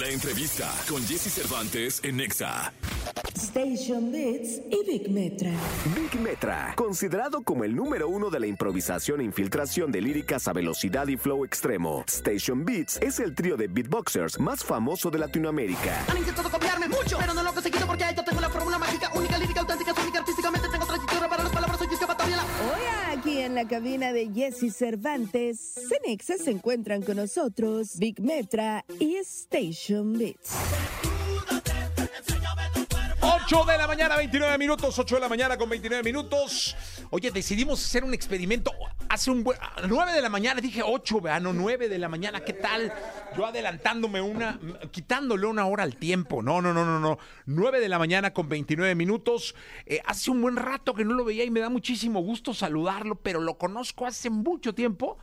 La entrevista con Jesse Cervantes en Nexa. Station Beats y Big Metra. Big Metra, considerado como el número uno de la improvisación e infiltración de líricas a velocidad y flow extremo. Station Beats es el trío de beatboxers más famoso de Latinoamérica. Han intentado copiarme mucho, pero no lo he conseguido porque yo tengo la fórmula mágica, única, lírica, auténtica, única, artísticamente tengo trayectoria para las palabras, soy escapatoria. Hoy aquí en la cabina de Jesse Cervantes, Cenexa se encuentran con nosotros Big Metra y Station Beats. 8 de la mañana, 29 minutos, 8 de la mañana con 29 minutos. Oye, decidimos hacer un experimento hace un buen... 9 de la mañana, dije 8, vean, no 9 de la mañana, ¿qué tal? Yo adelantándome una, quitándole una hora al tiempo. No, no, no, no, no. 9 de la mañana con 29 minutos. Eh, hace un buen rato que no lo veía y me da muchísimo gusto saludarlo, pero lo conozco hace mucho tiempo.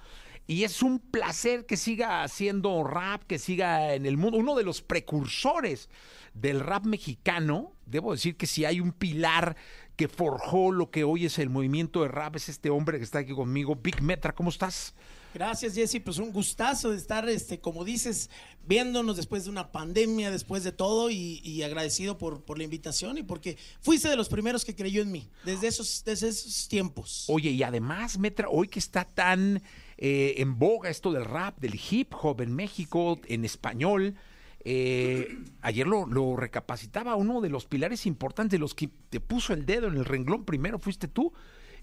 Y es un placer que siga haciendo rap, que siga en el mundo. Uno de los precursores del rap mexicano, debo decir que si hay un pilar que forjó lo que hoy es el movimiento de rap, es este hombre que está aquí conmigo, Big Metra. ¿Cómo estás? Gracias, Jesse. Pues un gustazo de estar, este, como dices, viéndonos después de una pandemia, después de todo, y, y agradecido por, por, la invitación y porque fuiste de los primeros que creyó en mí, desde esos, desde esos tiempos. Oye, y además, Metra, hoy que está tan eh, en boga esto del rap, del hip hop en México, en español. Eh, ayer lo, recapacitaba uno de los pilares importantes, de los que te puso el dedo en el renglón primero fuiste tú.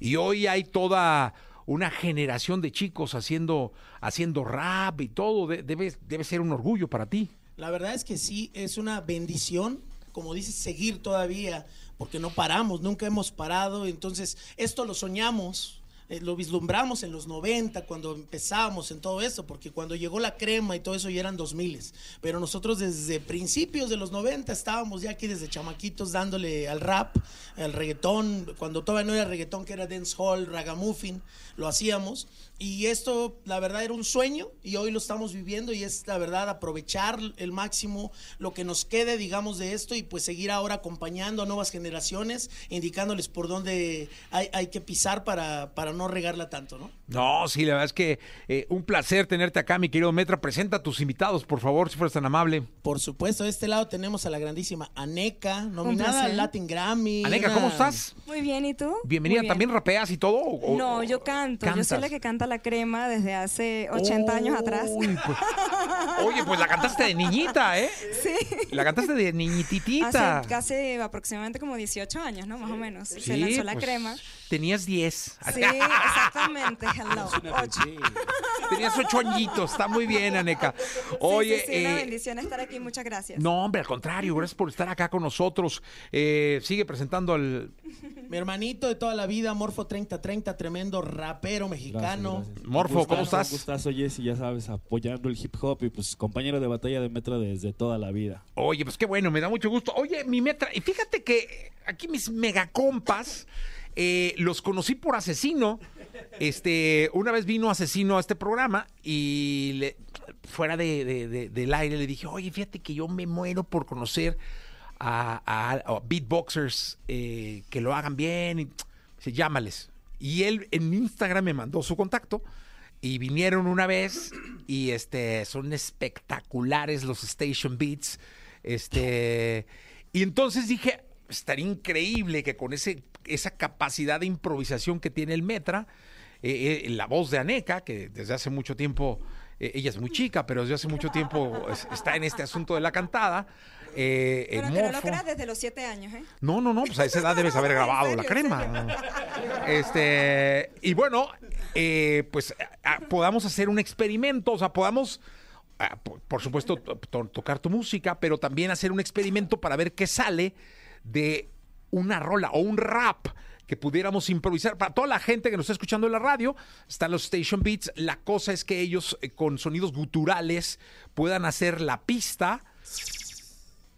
Y hoy hay toda una generación de chicos haciendo, haciendo rap y todo. Debe, debe ser un orgullo para ti. La verdad es que sí, es una bendición, como dices, seguir todavía, porque no paramos, nunca hemos parado. Entonces, esto lo soñamos, eh, lo vislumbramos en los 90 cuando empezamos en todo eso, porque cuando llegó la crema y todo eso ya eran 2000. Pero nosotros desde principios de los 90 estábamos ya aquí desde chamaquitos dándole al rap, al reggaetón, cuando todavía no era reggaetón, que era dancehall, ragamuffin, lo hacíamos. Y esto, la verdad, era un sueño y hoy lo estamos viviendo y es la verdad aprovechar el máximo lo que nos quede, digamos, de esto y pues seguir ahora acompañando a nuevas generaciones, indicándoles por dónde hay, hay que pisar para, para no regarla tanto, ¿no? No, sí, la verdad es que eh, un placer tenerte acá, mi querido Metra. Presenta a tus invitados, por favor, si fueras tan amable. Por supuesto, de este lado tenemos a la grandísima Aneca, nominada al Latin Grammy. Aneca, ¿cómo estás? Muy bien, ¿y tú? Bienvenida, Bien. ¿también rapeas y todo? O, No, yo canto. ¿Cantas? Yo soy la que canta la crema desde hace 80 años atrás. Uy, pues- oye, pues la cantaste de niñita, ¿eh? Sí. La cantaste de niñititita. Hace casi aproximadamente como 18 años, ¿no? Más o menos. Se Sí, lanzó la pues, crema. Tenías 10. Sí, exactamente. Hello. Ocho. Tenías ocho añitos. Está muy bien, Aneca. Oye, sí, sí, sí, una eh, bendición estar aquí. Muchas gracias. no, hombre, al contrario. Gracias por estar acá con nosotros. Eh, sigue presentando al Mi hermanito de toda la vida, Morfo 3030, tremendo rapero mexicano. Gracias, gracias. Morfo, ¿cómo estás? Un gustazo, Jesse, ya sabes, apoyando el hip hop y pues compañero de batalla de Metro desde toda la vida. Oye, pues qué bueno, me da mucho gusto. Oye, mi metra, y fíjate que aquí mis megacompas eh, los conocí por asesino. Este, una vez vino asesino a este programa y fuera de, de- de- del aire le dije, oye, fíjate que yo me muero por conocer a beatboxers eh, que lo hagan bien. Y, dice, llámales. Y él en Instagram me mandó su contacto. Y vinieron una vez y este son espectaculares los Station Beats. Este, y entonces dije, estaría increíble que con ese, esa capacidad de improvisación que tiene el Metra, eh, eh, la voz de Aneca, que desde hace mucho tiempo, eh, ella es muy chica, pero desde hace mucho tiempo es- está en este asunto de la cantada. eh, el Bueno, que no lo morfo. creas desde los 7 años, ¿eh? No, no, no, pues a esa edad debes haber grabado serio, la crema. Este, y bueno, pues a- a- podamos hacer un experimento, o sea, podamos, por, supuesto, to- to- tocar tu música, pero también hacer un experimento para ver qué sale de una rola o un rap que pudiéramos improvisar. Para toda la gente que nos está escuchando en la radio, están los Station Beats. La cosa es que ellos, eh, con sonidos guturales, puedan hacer la pista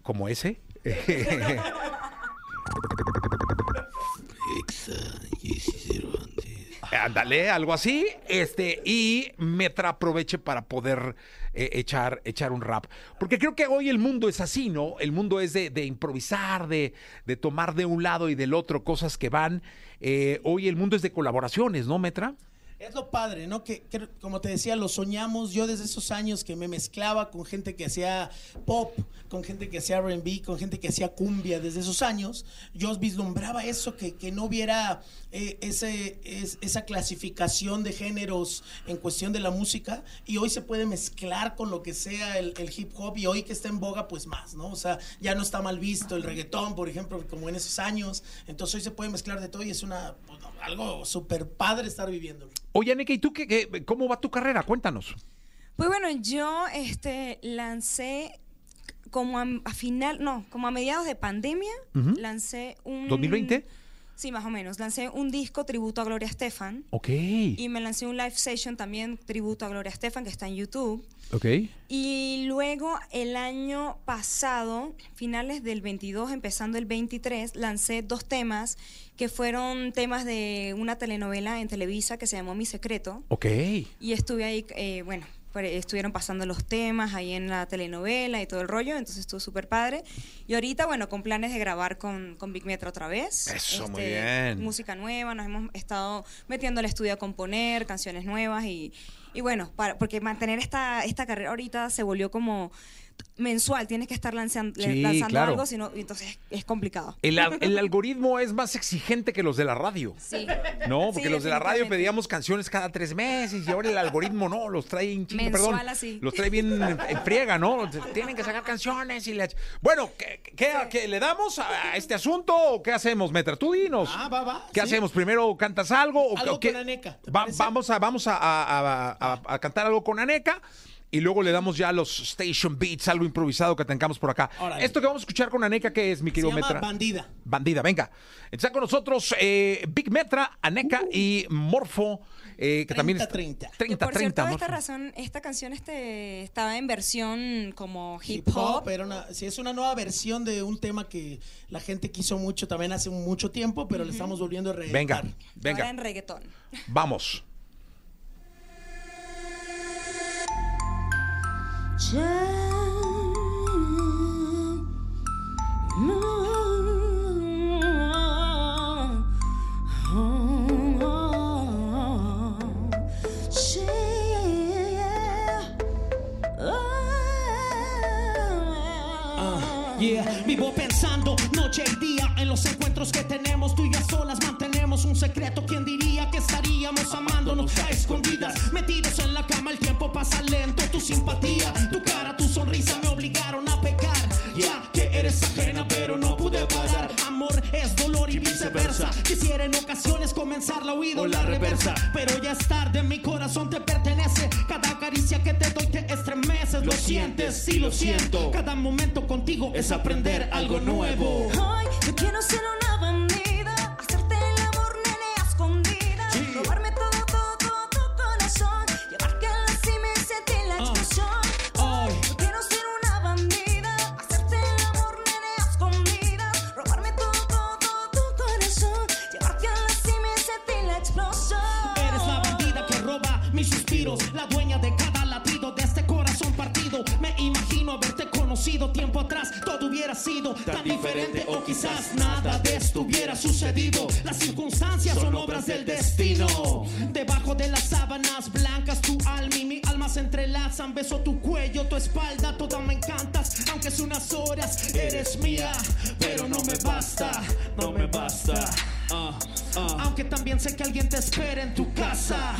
como ese. Ándale, algo así. Este, y Metra aproveche para poder eh, echar, echar un rap. Porque creo que hoy el mundo es así, ¿no? El mundo es de, de improvisar, de, de tomar de un lado y del otro cosas que van. Eh, hoy el mundo es de colaboraciones, ¿no, Metra? Es lo padre, ¿no? Que, que, como te decía, lo soñamos yo desde esos años que me mezclaba con gente que hacía pop, con gente que hacía RB, con gente que hacía cumbia. Desde esos años yo vislumbraba eso, que, que no hubiera eh, ese, es- esa clasificación de géneros en cuestión de la música. Y hoy se puede mezclar con lo que sea el, el hip hop y hoy que está en boga, pues más, ¿no? O sea, ya no está mal visto el reggaetón, por ejemplo, como en esos años. Entonces hoy se puede mezclar de todo y es una pues, algo súper padre estar viviéndolo. Oye, Aneka, ¿y tú qué, qué- cómo va tu carrera? Cuéntanos. Pues bueno, yo este, lancé como a, a final, no, como a mediados de pandemia, lancé un... ¿2020? Sí, más o menos. Lancé un disco tributo a Gloria Estefan. Ok. Y me lancé un live session también tributo a Gloria Estefan, que está en YouTube. Ok. Y luego el año pasado, finales del 22, empezando el 23, lancé dos temas que fueron temas de una telenovela en Televisa que se llamó Mi Secreto. Ok. Y estuve ahí, eh, bueno, estuvieron pasando los temas ahí en la telenovela y todo el rollo, entonces estuvo súper padre. Y ahorita, bueno, con planes de grabar con, con Big Metro otra vez. Este, Eso, muy bien. Música nueva, nos hemos estado metiendo al estudio a componer canciones nuevas y, y bueno, para, porque mantener esta, esta carrera ahorita se volvió como mensual, tienes que estar lanzando, Sí, lanzando claro. algo, sino, entonces es complicado. El, al- el algoritmo es más exigente que los de la radio. Sí. No, porque Sí, los de la radio pedíamos canciones cada tres meses y ahora el algoritmo no, los trae en Mensual perdón. así. Los trae bien en, friega, ¿no? Tienen que sacar canciones y ch- Bueno, ¿qué, qué- qué le damos a este asunto o qué hacemos, Metra? Tú dinos. Ah, va, va. ¿Qué sí. hacemos? ¿Primero cantas algo? O, Algo o qué? con Aneca, vamos a, vamos a, a- a- a- a cantar algo con Aneca. Y luego le damos ya los station beats, algo improvisado que tengamos por acá. Órale. Esto que vamos a escuchar con Aneca, ¿qué es, mi Se querido llama Metra? Bandida. Bandida, venga. Está con nosotros eh, Big Metra, Aneca y Morfo, eh, que también está 30. 30, Que por 30. cierto, esta razón, esta canción este, estaba en versión como hip Hip hop. hop, era una, sí, es una nueva versión de un tema que la gente quiso mucho también hace mucho tiempo, pero le estamos volviendo a reeditar. Venga, Ahora venga, en reggaetón. vamos. Vivo pensando noche y día en los encuentros que tenemos. Tú y yo un secreto. ¿Quién diría que estaríamos amándonos a escondidas? Metidos en la cama, el tiempo pasa lento. Tu simpatía, tu cara, tu sonrisa me obligaron a pecar. Ya que eres ajena, pero no pude parar. Amor es dolor y viceversa. Quisiera en ocasiones comenzar la huida o la reversa. Pero ya es tarde, mi corazón te pertenece. Cada caricia que te doy te estremeces. Lo sientes, sí lo siento. Cada momento contigo es aprender algo nuevo. Ay, yo quiero ser una la dueña de cada latido de este corazón partido. Me imagino haberte conocido tiempo atrás, todo hubiera sido tan diferente o quizás nada de esto hubiera sucedido. Las circunstancias son obras del destino. Debajo de las sábanas blancas tu alma y mi alma se entrelazan. Beso tu cuello, tu espalda, toda me encantas. Aunque es unas horas, eres mía, pero no me basta, no me basta. Ah, ah. Aunque también sé que alguien te espera en tu casa.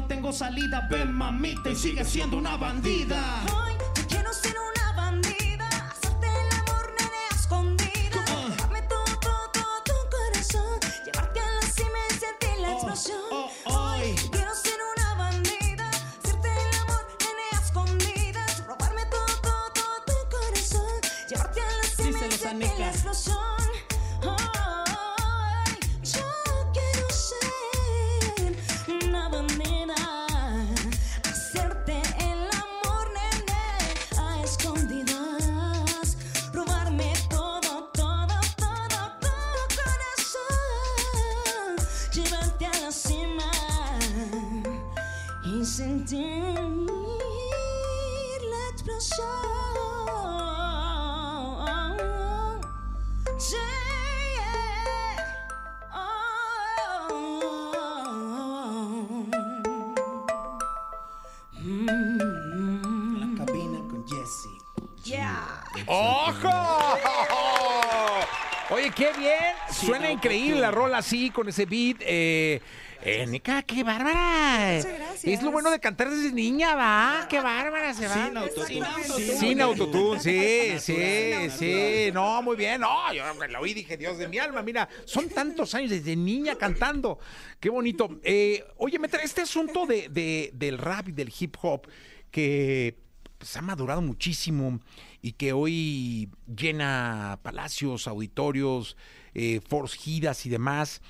No tengo salida. Ven, mamita, y sigue siendo una bandida. de la cabina con Jesse. ¡Ojo! Oye, qué bien. Sí, Suena no, increíble la rola así, con ese beat. Eh, eh, Nica, qué bárbara. Sí gracias. Es lo bueno de cantar desde niña, va. Qué bárbara se va. Sin autotune. Sin autotune, sí, sí, sí. No, muy bien. No, yo la oí y dije, Dios de mi alma, mira, son tantos años desde niña cantando. Qué bonito. Eh, oye, Metra, este asunto de, de- del rap y del hip hop que pues, ha madurado muchísimo y que hoy llena palacios, auditorios, eh, y demás.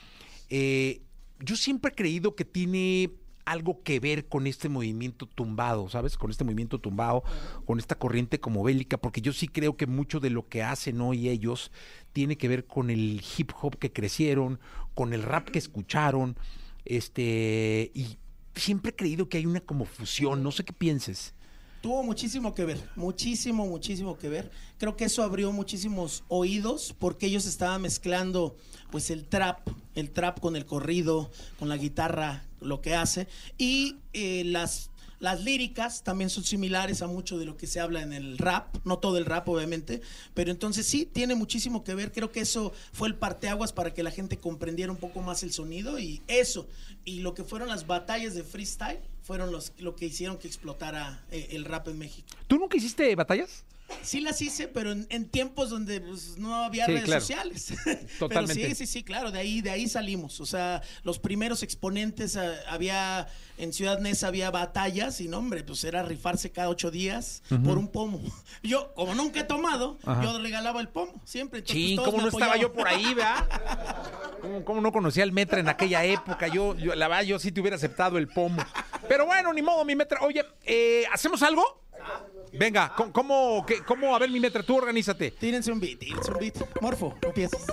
Eh, yo siempre he creído que tiene algo que ver con este movimiento tumbado, ¿sabes? Con este movimiento tumbado, con esta corriente como bélica, porque yo sí creo que mucho de lo que hacen hoy ellos tiene que ver con el hip hop que crecieron, con el rap que escucharon, este, y siempre he creído que hay una como fusión, no sé qué pienses. Tuvo muchísimo que ver, muchísimo, muchísimo que ver. Creo que eso abrió muchísimos oídos porque ellos estaban mezclando pues el trap, el trap con el corrido, con la guitarra, lo que hace. Y eh, las, las líricas también son similares a mucho de lo que se habla en el rap, no todo el rap obviamente, pero entonces sí, tiene muchísimo que ver. Creo que eso fue el parteaguas para que la gente comprendiera un poco más el sonido y eso. Y lo que fueron las batallas de freestyle fueron los, lo que hicieron que explotara eh, el rap en México. ¿Tú nunca hiciste batallas? Sí las hice, pero en, en tiempos donde pues, no había Sí, redes claro. sociales. Totalmente. Pero sí, sí, sí, claro, de ahí, de ahí salimos. O sea, los primeros exponentes, ah, había, en Ciudad Neza había batallas y no, hombre, pues era rifarse cada ocho días por un pomo. Yo, como nunca he tomado, Ajá. yo regalaba el pomo, siempre. Entonces, Sí, pues, ¿cómo no estaba yo por ahí, ¿verdad? ¿Cómo, cómo no conocía al Metra en aquella época? Yo, yo, la verdad, yo sí te hubiera aceptado el pomo. Pero bueno, ni modo, mi Metra. Oye, eh, ¿hacemos algo? Venga, ¿cómo, cómo, qué- cómo? A ver, mi Metra, tú organízate. Tírense un beat, tírense un beat. Morfo, empiezas.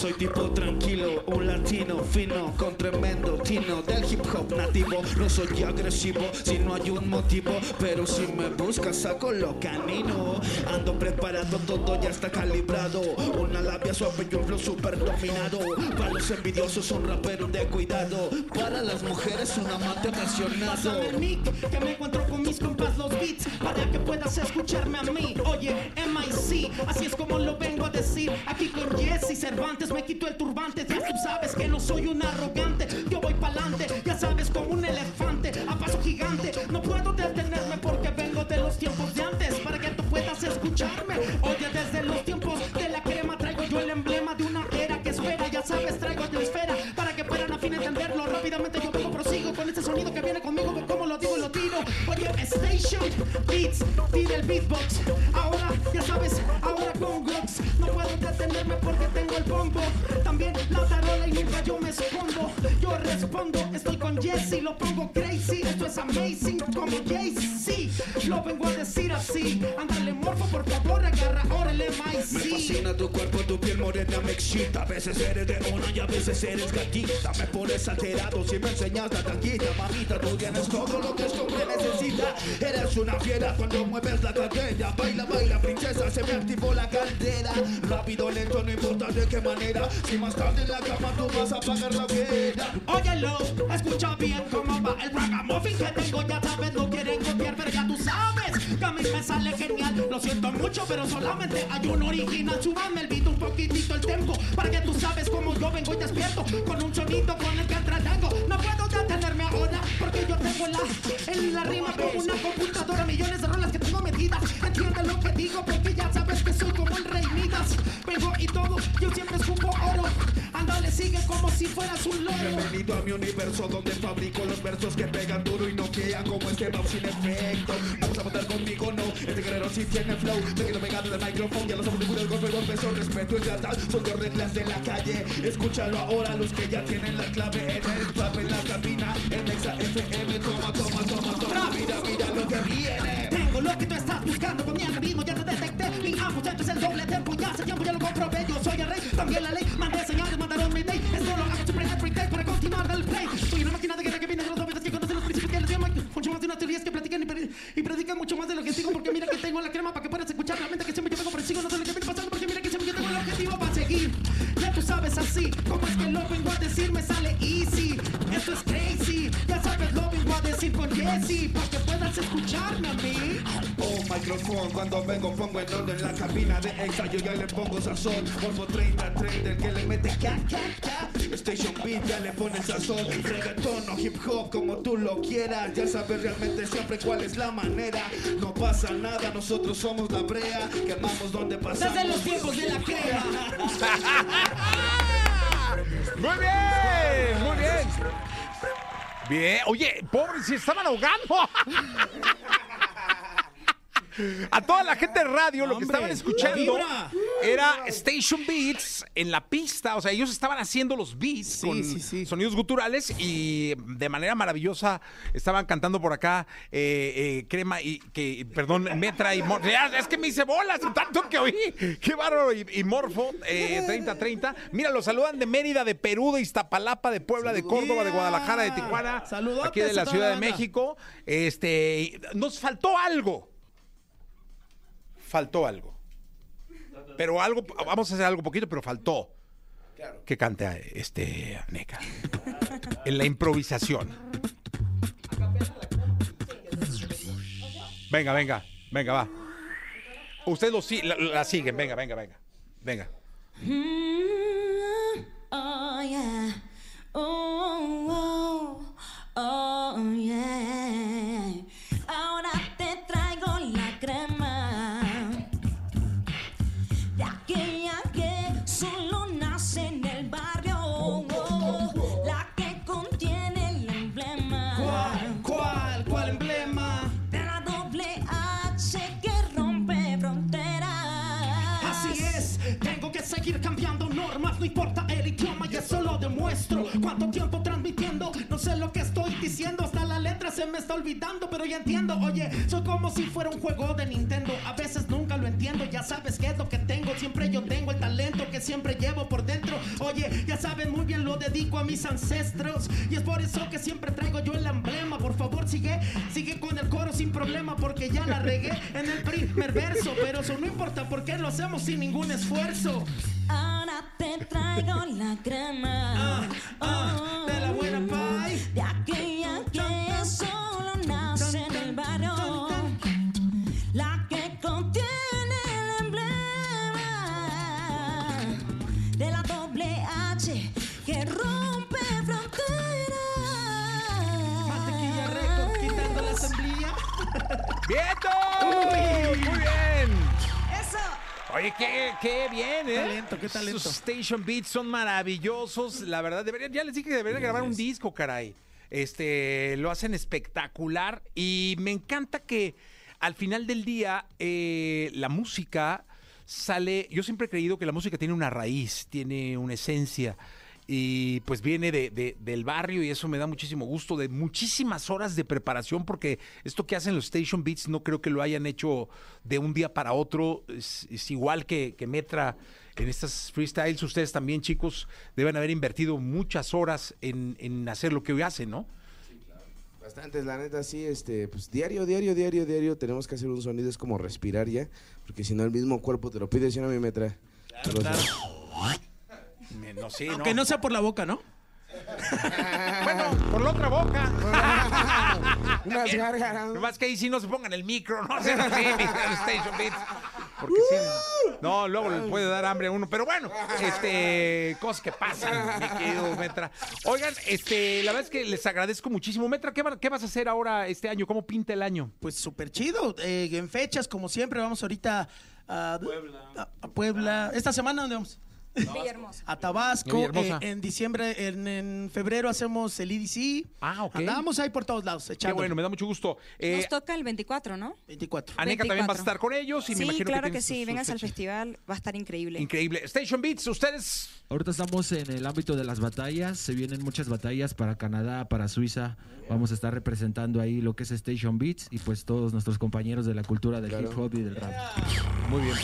Soy tipo tranquilo, un latino fino, con tremendo tino del hip hop nativo. No soy agresivo si no hay un motivo, pero si me buscas saco lo canino. Preparado, todo ya está calibrado. Una labia suave y un flow super dominado. Para los envidiosos, un rapero de cuidado. Para las mujeres, un amante apasionado. Pásame el mic, que me encuentro con mis compas los beats Para que puedas escucharme a mí Oye, MIC, así es como lo vengo a decir Aquí con Jesse Cervantes me quito el turbante Ya tú sabes que no soy un arrogante Yo voy pa'lante, ya sabes como un elefante Oye, Station. Beats, tira el beatbox. Ahora, ya sabes, ahora con Glocks No puedo detenerme porque tengo el bombo. También la tarola y nunca yo me escondo. Yo respondo, estoy con Jesse Lo pongo crazy, esto es amazing Como Jay-Z, lo vengo a decir así. Ándale, morfo, por favor, agarra ahora el Me fascina tu cuerpo, tu piel morena me excita. A veces eres de una y a veces eres gatita. Me pones alterado si me enseñas la tanguita. Mamita, tú tienes todo lo que este hombre Eres una fiera cuando mueves la cadera. Baila, baila, princesa, se me activó la caldera. Rápido, lento, no importa de qué manera. Si más tarde en la cama tú vas a apagar la hoguera. Óyelo, escucha bien cómo va el ragamuffin que tengo, ya sabes, sale genial. Lo siento mucho, pero solamente hay un original. Súbame el beat un poquitito el tempo, para que tú sabes cómo yo vengo y despierto con un sonido con el que entretengo. No puedo detenerme ahora, porque yo tengo la, en la rima como una computadora, millones de rolas que tengo metidas. Entiende lo que digo, porque ya sabes que soy como el rey Midas. Vengo y todo, yo siempre escupo oro. Ándale, sigue como si fueras un loro. Bienvenido a mi universo donde fabrico los versos que pegan duro y no quedan como este mouse sin efecto. Vamos a votar conmigo, no. Este guerrero sí tiene flow. Me quedo pegado del micrófono. Ya lo somos de el golpe, golpe, son respeto y lealtad. Son dos reglas de la calle. Escúchalo ahora, los que ya tienen la clave en el trap, en la cabina. En Exa FM, toma, toma, toma, toma. Mira, mira lo que viene. Tengo lo que tú estás buscando con mi algoritmo, ya te detecté. Mi apoyo es el doble tempo, ya hace tiempo ya lo comprobé. Yo soy el rey, también la ley. Mandé señales, mandaron mi day. Esto lo hago siempre dale play. Soy una máquina tengo la crema para que puedas escuchar la mente que siempre yo vengo encima. No sé lo que viene pasando porque mira que siempre yo tengo el objetivo para seguir. Ya tú sabes así, como es que lo vengo a decir, me sale easy. Esto es crazy, ya sabes, lo vengo a decir con Jesse. Para que escucharme a mí. Oh, micrófono, cuando vengo pongo en orden la cabina de ensayo, ya le pongo sazón. Volvo 30, 30, el que le mete ca, ca, ca. Station Beat, ya le pone sazón. Reggaetón o hip hop, como tú lo quieras. Ya sabes realmente siempre cuál es la manera. No pasa nada, nosotros somos la brea. Quemamos donde pasamos. Desde los tiempos de la crema. Muy bien, muy bien. Bien, oye, pobre, si estaban ahogando. A toda la gente de radio, lo que estaban escuchando era Station Beats en la pista. O sea, ellos estaban haciendo los beats Sí, con sí, sí. sonidos guturales y de manera maravillosa estaban cantando por acá eh, eh, Crema y que, perdón, Metra y Morfo. Es que me hice bolas tanto que oí. Qué bárbaro. Y, y Morfo, eh, 30-30. Mira, los saludan de Mérida, de Perú, de Iztapalapa, de Puebla, de Córdoba, de Guadalajara, de Tijuana. Saludotes Aquí de la Ciudad de. México. Este, nos faltó algo. Faltó algo. Pero algo, vamos a hacer algo poquito, pero faltó. Que cante este Neca. En la improvisación. Venga, venga, venga, va. Ustedes lo la, la siguen, venga, venga, venga. Venga. Mm, oh yeah. Oh, oh, oh yeah. Como si fuera un juego de Nintendo, a veces nunca lo entiendo, ya sabes qué es lo que tengo, siempre yo tengo el talento que siempre llevo por dentro. Oye, ya saben muy bien lo dedico a mis ancestros y es por eso que siempre traigo yo el emblema. Por favor, sigue, sigue con el coro sin problema porque ya la regué en el primer verso, pero eso no importa porque lo hacemos sin ningún esfuerzo. Ahora te traigo la crema Ah, de la ¡Vientos! Muy bien. Eso. Oye, qué, qué bien, ¿eh? talento, qué talento. Sus Station Beats son maravillosos. La verdad, deberían, ya les dije que deberían grabar un disco, caray. Este, lo hacen espectacular y me encanta que al final del día eh, la música sale. Yo siempre he creído que la música tiene una raíz, tiene una esencia. Y pues viene de, de- del barrio y eso me da muchísimo gusto, de muchísimas horas de preparación, porque esto que hacen los Station Beats no creo que lo hayan hecho de un día para otro. Es, es igual que, que Metra en estas freestyles. Ustedes también, chicos, deben haber invertido muchas horas en, en hacer lo que hoy hacen, ¿no? Bastantes, la neta, sí, este, pues diario, diario, diario, diario tenemos que hacer un sonido, es como respirar ya, porque si no el mismo cuerpo te lo pide, si no a mí me trae. Pero, o sea, Me- No, sí, Aunque no sea por la boca, ¿no? Bueno, por la otra boca. unas gárgaras. Nomás que ahí sí no se pongan el micro, no sean así, Station Beats. Porque sí. No, luego le puede dar hambre a uno. Pero bueno, este, cosas que pasan, mi querido Metra. Oigan, este, la verdad es que les agradezco muchísimo. Metra, ¿qué, va- qué vas a hacer ahora este año? ¿Cómo pinta el año? Pues súper chido. eh, en fechas, como siempre, vamos ahorita a a- a Puebla. ¿Esta semana dónde vamos? Villahermosa. A Tabasco. Villahermosa. eh, en diciembre, en, en febrero hacemos el EDC. Ah, ok. Andamos ahí por todos lados, Qué echando. bueno, me da mucho gusto. Eh, Nos toca el 24, ¿no? 24. Aneca también vas a 24. estar con ellos y me sí, imagino claro que, que, sí. sus- Vengas sus al festival, va a estar increíble. Increíble. Station Beats, ustedes. Ahorita estamos en el ámbito de las batallas, se vienen muchas batallas para Canadá, para Suiza. Vamos a estar representando ahí lo que es Station Beats y pues todos nuestros compañeros de la cultura del hip hop y del rap. Muy bien.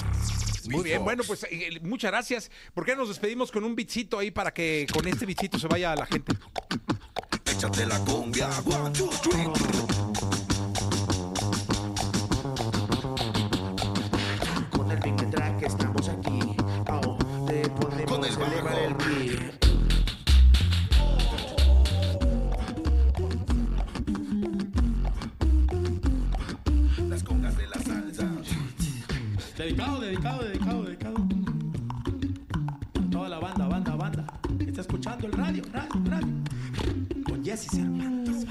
Muy bien, bueno, pues eh, muchas gracias. ¿Por qué no nos despedimos con un bichito ahí para que con este bichito se vaya la gente? échate la cumbia. One, two, three. Con el Big Track estamos aquí. Oh, te podemos elevar el pie. Las congas de la salsa. Dedicado, dedicado, dedicado, dedicado. Con Jesse Cervantes.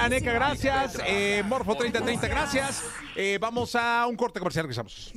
Metra, Neca, gracias. Eh, Morfo 3030, gracias. Eh, vamos a un corte comercial, regresamos.